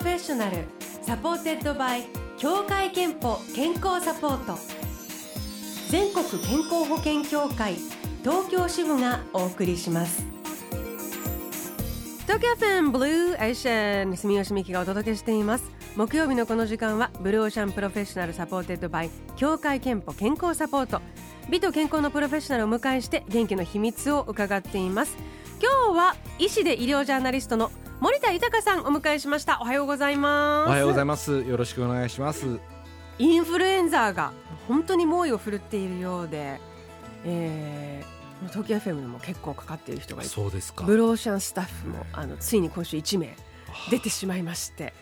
Professional supported by 協会けんぽ健康サポート。全国健康保険協会東京支部がお送りします。東京 FM Blue Ocean 住吉美紀がお届けしています。木曜日のこの時間は Blue Ocean Professional supported by 協会けんぽ健康サポート。美と健康のプロフェッショナルを迎えして元気の秘密を伺っています。今日は医師で医療ジャーナリストの森田豊さんお迎えしました。おはようございます。おはようございます。よろしくお願いします。インフルエンザが本当に猛威を振るっているようで、えー、東京 FM でも結構かかっている人がいてそうですか。ブローシャンスタッフもあのついに今週1名出てしまいまして。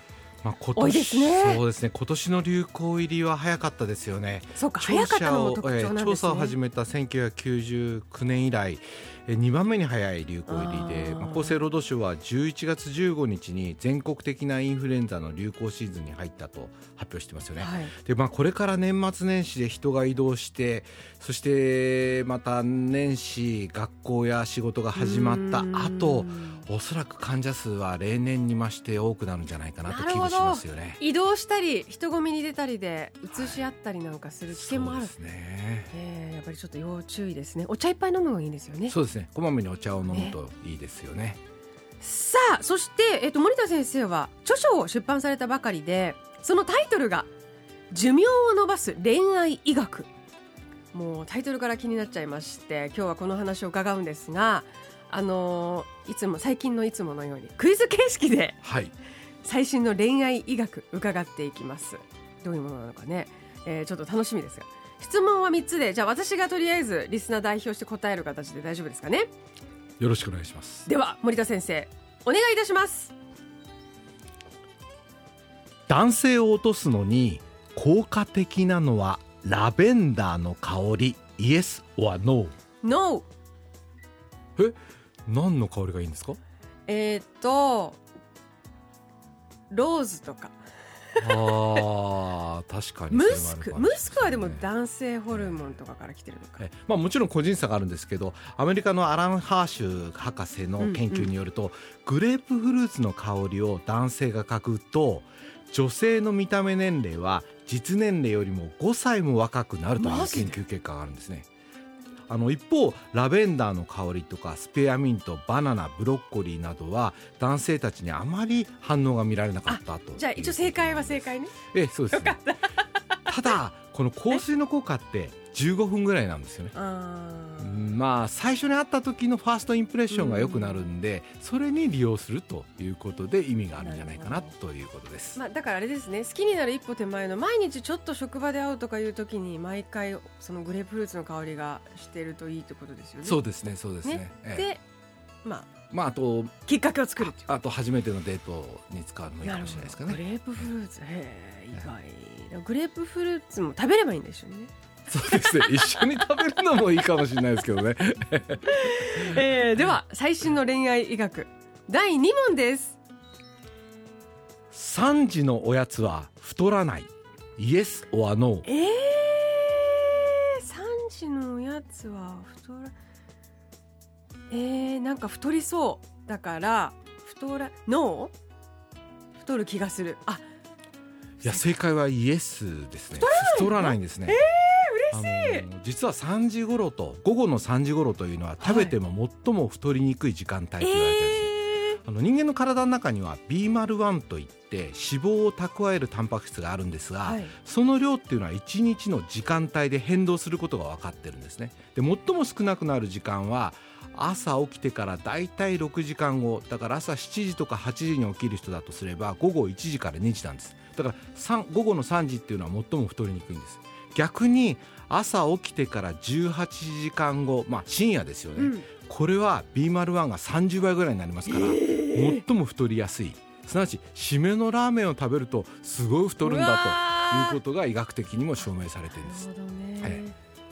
まあ、今多い年ですね。そうですね。今年の流行入りは早かったですよね。そうか早かったのも特徴なんですね、調査を始めた1999年以来え2番目に早い流行入りでまあ、厚生労働省は11月15日に全国的なインフルエンザの流行シーズンに入ったと発表してますよね。はいでまあ、これから年末年始で人が移動してそしてまた年始学校や仕事が始まった後うんおそらく患者数は例年に増して多くなるんじゃないかなと危惧しますよね。移動したり人混みに出たりで移し合ったりなんかする危険もある、そうですね。えーやっぱりちょっと要注意ですね。お茶いっぱい飲むのがいいんですよね。そうですね。こまめにお茶を飲むといいですよね。さあそして、えっと、森田先生は著書を出版されたばかりでそのタイトルが「寿命を延ばす恋愛医学」もうタイトルから気になっちゃいまして今日はこの話を伺うんですがあのーいつも最近のいつものようにクイズ形式ではい。最新の恋愛医学伺っていきます。どういうものなのかね、えーちょっと楽しみですが質問は3つでじゃあ私がとりあえずリスナー代表して答える形で大丈夫ですかね？よろしくお願いします。では森田先生お願いいたします男性を落とすのに効果的なのはラベンダーの香り？イエス or No。NO え、何の香りがいいんですか？えーっとローズとかああ、確かにムスクムスクはでも男性ホルモンとかから来てるのか。えまあ、もちろん個人差があるんですけどアメリカのアラン・ハーシュ博士の研究によると、グレープフルーツの香りを男性が嗅ぐと女性の見た目年齢は実年齢よりも5歳も若くなるという研究結果があるんですね。あの一方ラベンダーの香りとかスペアミントバナナブロッコリーなどは男性たちにあまり反応が見られなかったとじゃあ一応正解は正解ね。えそうですね。ただこの香水の効果って15分ぐらいなんですよね。まあ最初に会った時のファーストインプレッションが良くなるんで、それに利用するということで意味があるんじゃないかなということです。まあだからあれですね好きになる一歩手前の毎日ちょっと職場で会うとかいう時に毎回そのグレープフルーツの香りがしてるといいってことですよね。そうですね、そうですね。ね。ええ。でまあまああときっかけを作るあと初めてのデートに使うのもいいかもしれないですかね。グレープフルーツ。へえ。意外グレープフルーツも食べればいいんでしょうねそうですね。一緒に食べるのもいいかもしれないですけどね。えーでは最新の恋愛医学第2問です3時のおやつは太らない。イエス or No？えー、3時のおやつは太らえー、なんか太りそうだから太らノー太る気がするあいや正解はイエスですね。太らないんですね？嬉しい。実は3時頃と午後の3時頃というのは食べても最も太りにくい時間帯と言われてるんですね。えあの人間の体の中には B01 といって脂肪を蓄えるタンパク質があるんですが、はいその量っていうのは1日の時間帯で変動することが分かってるんですねで最も少なくなる時間は朝起きてからだいたい6時間後だから朝7時とか8時に起きる人だとすれば午後1時から2時なんですだから3午後の3時っていうのは最も太りにくいんです。逆に朝起きてから18時間後まあ深夜ですよね、うん。これは B01 が30倍ぐらいになりますから、最も太りやすい。すなわち締めのラーメンを食べるとすごい太るんだー。ということが医学的にも証明されてるんです。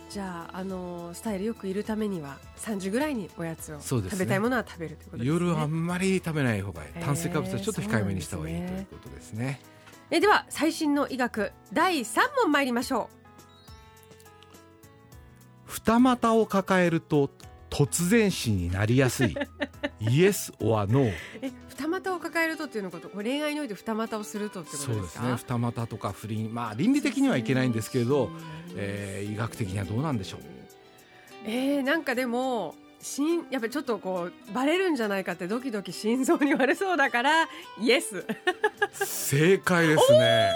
じゃあ、あのスタイルよくいるためには3時ぐらいにおやつをね。食べたいものは食べるということですね。夜あんまり食べない方がいい。炭水化物はちょっと控えめにした方がいいということですね。えでは最新の医学第3問参りましょ二股を抱えると突然死になりやすい。イエス or ノーうえ二股を抱えるとっていうのこと？これ恋愛において二股をするとってことそうでかですすね。二股とか不倫。まあ倫理的にはいけないんですけれど、えー医学的にはどうなんでしょう？えー、なんかでも心やっぱりちょっとこうバレるんじゃないかってドキドキ心臓に割れそうだからイエス。正解ですね。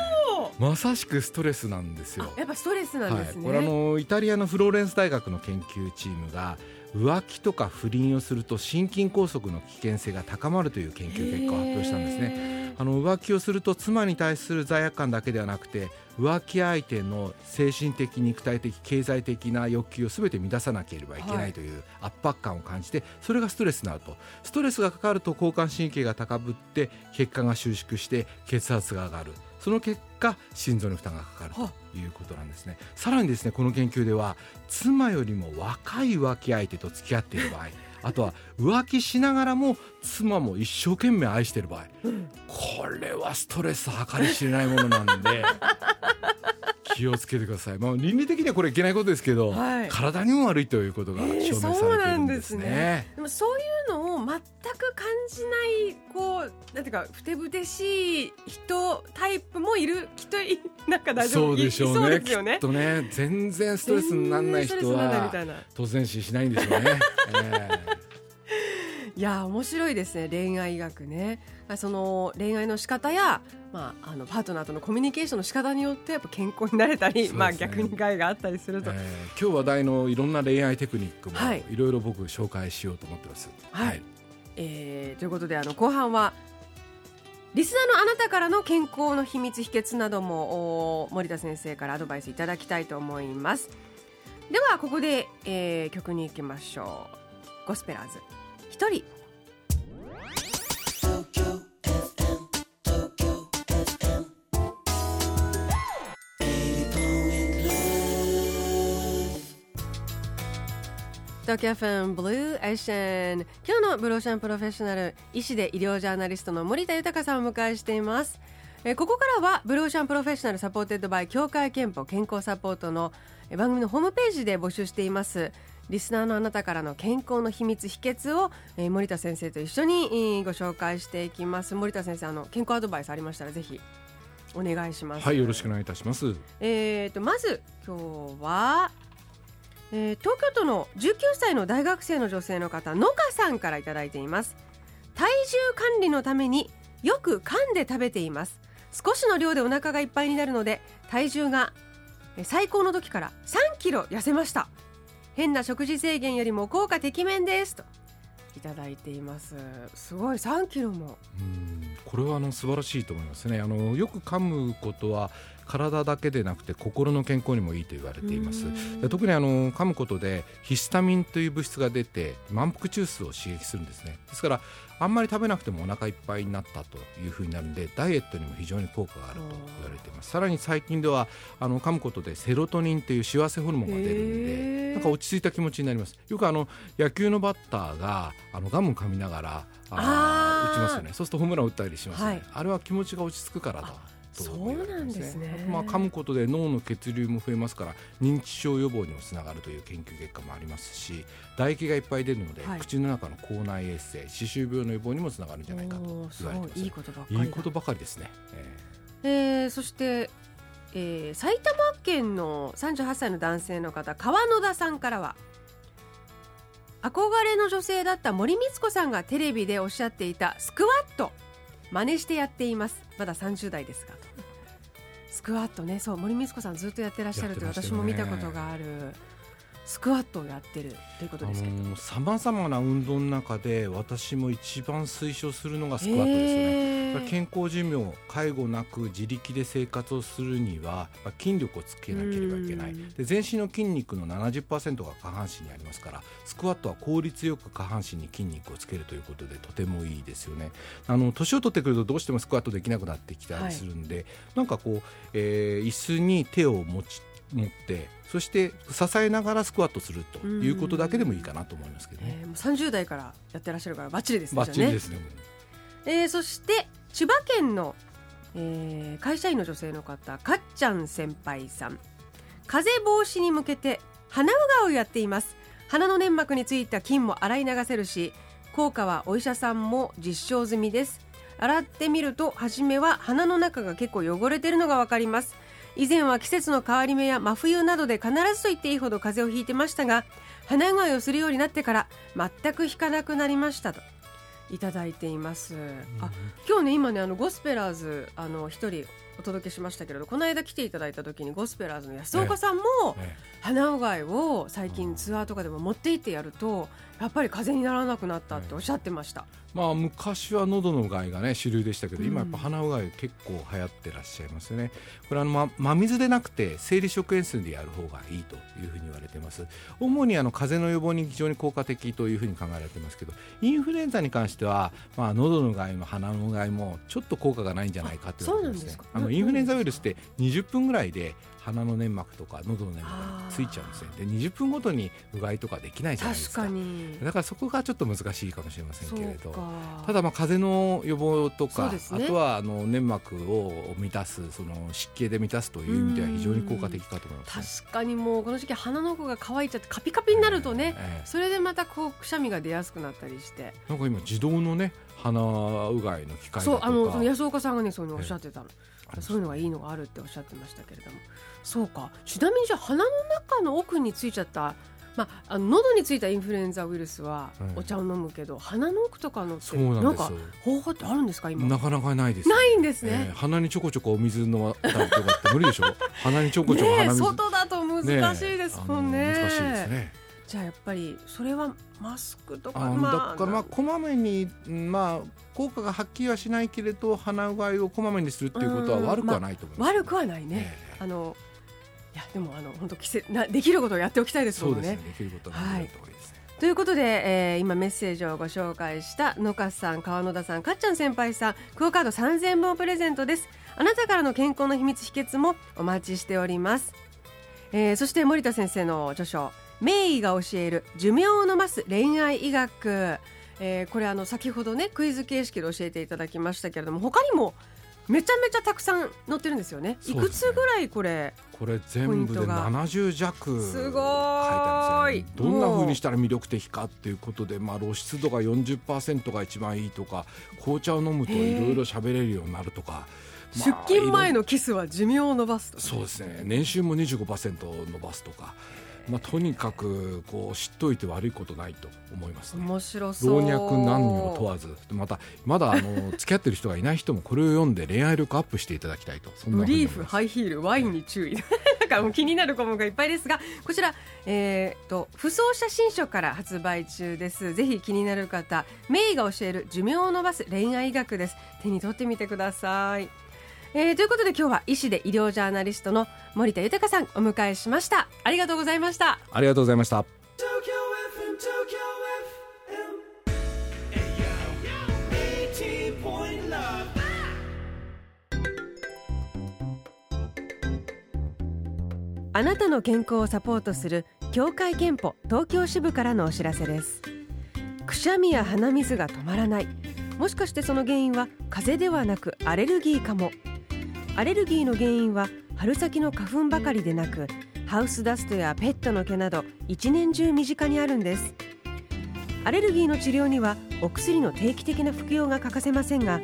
まさしくストレスなんですよ。やっぱストレスなんですね、はい、これあのイタリアのフローレンス大学の研究チームが浮気とか不倫をすると心筋梗塞の危険性が高まるという研究結果を発表したんですねねあの浮気をすると妻に対する罪悪感だけではなくて浮気相手の精神的肉体的経済的な欲求を全て満たさなければいけないいという圧迫感を感じてそれがストレスになるとストレスがかかると交感神経が高ぶって血管が収縮して血圧が上がる。その結果心臓に負担がかかるということなんですね。さらにですねこの研究では妻よりも若い浮気相手と付き合っている場合あとは浮気しながらも妻も一生懸命愛している場合。これはストレス計り知れないものなんで 気をつけてください、まあ、倫理的にはこれいけないことですけど、はい。体にも悪いということが証明されているんですね,、そうなんですね。でもそういう全く感じないこうなんていうかふてぶてしい人タイプもいるきっといなんか大丈夫。そうでしょうそうね。きっとね。全然ストレスにならない人はたいな。突然死しないんでしょうね、えいや面白いですね恋愛学ね。その恋愛の仕方や、まあ、あのパートナーとのコミュニケーションの仕方によってやっぱ健康になれたり、ね。まあ、逆に害があったりすると、ええー今日話題のいろんな恋愛テクニックもはいいろいろ僕紹介しようと思ってます。はい。えーということであの後半はリスナーのあなたからの健康の秘密秘訣などもお森田先生からアドバイスいただきたいと思います。ではここで、えー曲に行きましょう。ゴスペラーズひとり。東京 FM Blue Ocean 今日の Blue Ocean Professional 医師で医療ジャーナリストの森田豊さんをお迎えしています。えここからは Blue Ocean Professional supported by 協会けんぽ健康サポートのえ番組のホームページで募集しています。リスナーのあなたからの健康の秘密秘訣を、えー森田先生と一緒に、えーご紹介していきます。森田先生あの健康アドバイスありましたらぜひお願いします。はい、よろしくお願いいたします。えー、とまず今日は、えー東京都の19歳の大学生の女性の方野香さんからいただいています。体重管理のためによく噛んで食べています。少しの量でお腹がいっぱいになるので体重がえー最高の時から3キロ痩せました変な食事制限よりも効果てきめんですと。いただいています。すごい。3キロも。うん。これはあの素晴らしいと思いますね。あのよく噛むことは体だけでなくて心の健康にもいいと言われています。特にあの噛むことでヒスタミンという物質が出て満腹中枢を刺激するんですね。ですからあんまり食べなくてもお腹いっぱいになったというふうになるんでダイエットにも非常に効果があると言われています。さらに最近ではあの噛むことでセロトニンという幸せホルモンが出るんでなんか落ち着いた気持ちになります。よくあの野球のバッターがあのガム噛みながらあ打ちますよね。そうするとホームラン打ったりしますよね、はい。あれは気持ちが落ち着くからだあと。そうなんですね。まあ、噛むことで脳の血流も増えますから認知症予防にもつながるという研究結果もありますし唾液がいっぱい出るので、はい。口の中の口内衛生歯周病の予防にもつながるんじゃないかと言われてますごいいいことばっかりだ。いいことばかりですね、ええ。ーそして、えー埼玉県の38歳の男性の方川野田さんからは憧れの女性だった森光子さんがテレビでおっしゃっていたスクワット。真似してやっています。まだ30代ですがスクワットね。そう森光子さんずっとやってらっしゃるとて私も見たことがあるスクワットをやってるということですけど、さまざまな運動の中で私も一番推奨するのがスクワットですよね。へー健康寿命介護なく自力で生活をするにはまあ筋力をつけなければいけない。うん。で全身の筋肉の70%が下半身にありますからスクワットは効率よく下半身に筋肉をつけるということでとてもいいですよね。あの年を取ってくるとどうしてもスクワットできなくなってきたりするんで、なんかこう、えー椅子に手を持ち持ってそして支えながらスクワットするということだけでもいいかなと思いますけどね。えーもう30代からやってらっしゃるからバッチリですね。バッチリですね。えーそして千葉県の、えー会社員の女性の方かっちゃん先輩さん。風邪防止に向けて鼻うがいをやっています。鼻の粘膜についた菌も洗い流せるし効果はお医者さんも実証済みです。洗ってみると初めは鼻の中が結構汚れているのがわかります以前は季節の変わり目や真冬などで必ずと言っていいほど風邪をひいてましたが鼻うがいをするようになってから全くひかなくなりましたと。いただいています、あ今日ね今ねあのゴスペラーズあの一人お届けしましたけれどこの間来ていただいた時にゴスペラーズの安岡さんもえ鼻うがいを最近ツアーとかでも持って行ってやるとやっぱり風邪にならなくなったっておっしゃってました、まあ昔は喉のうがいがね主流でしたけど、うん。今やっぱ鼻うがい結構流行ってらっしゃいますよね。これあの、ま、真水でなくて生理食塩水でやる方がいいというふうに言われています。主にあの風邪の予防に非常に効果的というふうに考えられてますけどインフルエンザに関しては、まあ、喉のうがいも鼻のうがいもちょっと効果がないんじゃないかというあそうなんですか。あのうんインフルエンザウイルスって20分ぐらいで鼻の粘膜とか喉の粘膜についちゃうんですね。で20分ごとにうがいとかできないじゃないですか。確かに。だからそこがちょっと難しいかもしれませんけれど。ただまあ風邪の予防とか、ね。あとはあの粘膜を満たすその湿気で満たすという意味では非常に効果的かと思います、ね。確かにもうこの時期鼻の奥が乾いちゃってカピカピになるとね、ええそれでまたこうくしゃみが出やすくなったりして。なんか今自動のね鼻うがいの機械だとか。そうあのその安岡さんがねそういうのおっしゃってたの、ええそういうのがいいのがあるっておっしゃってましたけれども。そうか。ちなみにじゃあ鼻の中の奥についちゃったまあ、あの喉についたインフルエンザウイルスはうん。お茶を飲むけど、鼻の奥とかのってそうなんですかよ方法ってあるんですか今？なかなかないですないんですえね。え、鼻にちょこちょこお水飲ったりとかって無理でしょ？鼻にちょこちょこねえ鼻水外だと難しいですもんねえあの難しいですねじゃあやっぱりそれはマスクとかあまだからまあこまめにうんまあ効果がはっきりはしないけれど鼻うがいをこまめにするっていうことはうん悪くはないと思います、悪くはないね、ええ。あのいやでもあの本当季節なできることをやっておきたいですもんね。そうですね。できることはやった方がい。ということで、えー今メッセージをご紹介した野川さん川野田さんかっちゃん先輩さんクオカード3000本プレゼントです。あなたからの健康の秘密秘訣もお待ちしております、えーそして森田先生の著書名医が教える寿命を延ばす恋愛医学、えーこれあの先ほどねクイズ形式で教えていただきましたけれども他にもめちゃめちゃたくさん載ってるんですよね。いくつぐらいこれ？これ全部でポイントが。70弱すごーい。書いてあるんですよね。どんなもう風にしたら魅力的かっていうことで、まあ露出度が40%が一番いいとか、紅茶を飲むといろいろ喋れるようになるとか。ま出あ勤前のキスは寿命を延ばすと。そうですね。年収も25%伸ばすとか。まあとにかくこう知っといて悪いことないと思いますね。面白そう。老若男女問わず。またまだあの 付き合ってる人がいない人もこれを読んで恋愛力アップしていただきたいと。そんなブリーフハイヒールワインに注意。なんかもう気になる項目がいっぱいですがこちら、えー、と不走写真書から発売中です。ぜひ気になる方メイが教える寿命を延ばす恋愛学です。手に取ってみてください、えーということで今日は医師で医療ジャーナリストの森田豊さんお迎えしましたありがとうございましたありがとうございました Tokyo FM, Tokyo FM. Ayo. 80.9. あなたの健康をサポートする協会憲法東京支部からのお知らせですくしゃみや鼻水が止まらないもしかしてその原因は風邪ではなくアレルギーかもアレルギーの原因は春先の花粉ばかりでなくハウスダストやペットの毛など一年中身近にあるんです。アレルギーの治療にはお薬の定期的な服用が欠かせませんが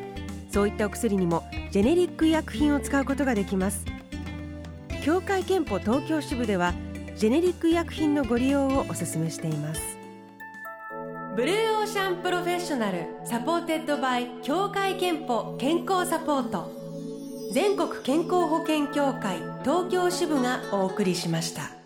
そういったお薬にもジェネリック医薬品を使うことができます。協会けんぽ東京支部ではジェネリック医薬品のご利用をお勧めしています。 Blue Ocean Professional supported by 協会けんぽ健康サポート。全国健康保険協会東京支部がお送りしました。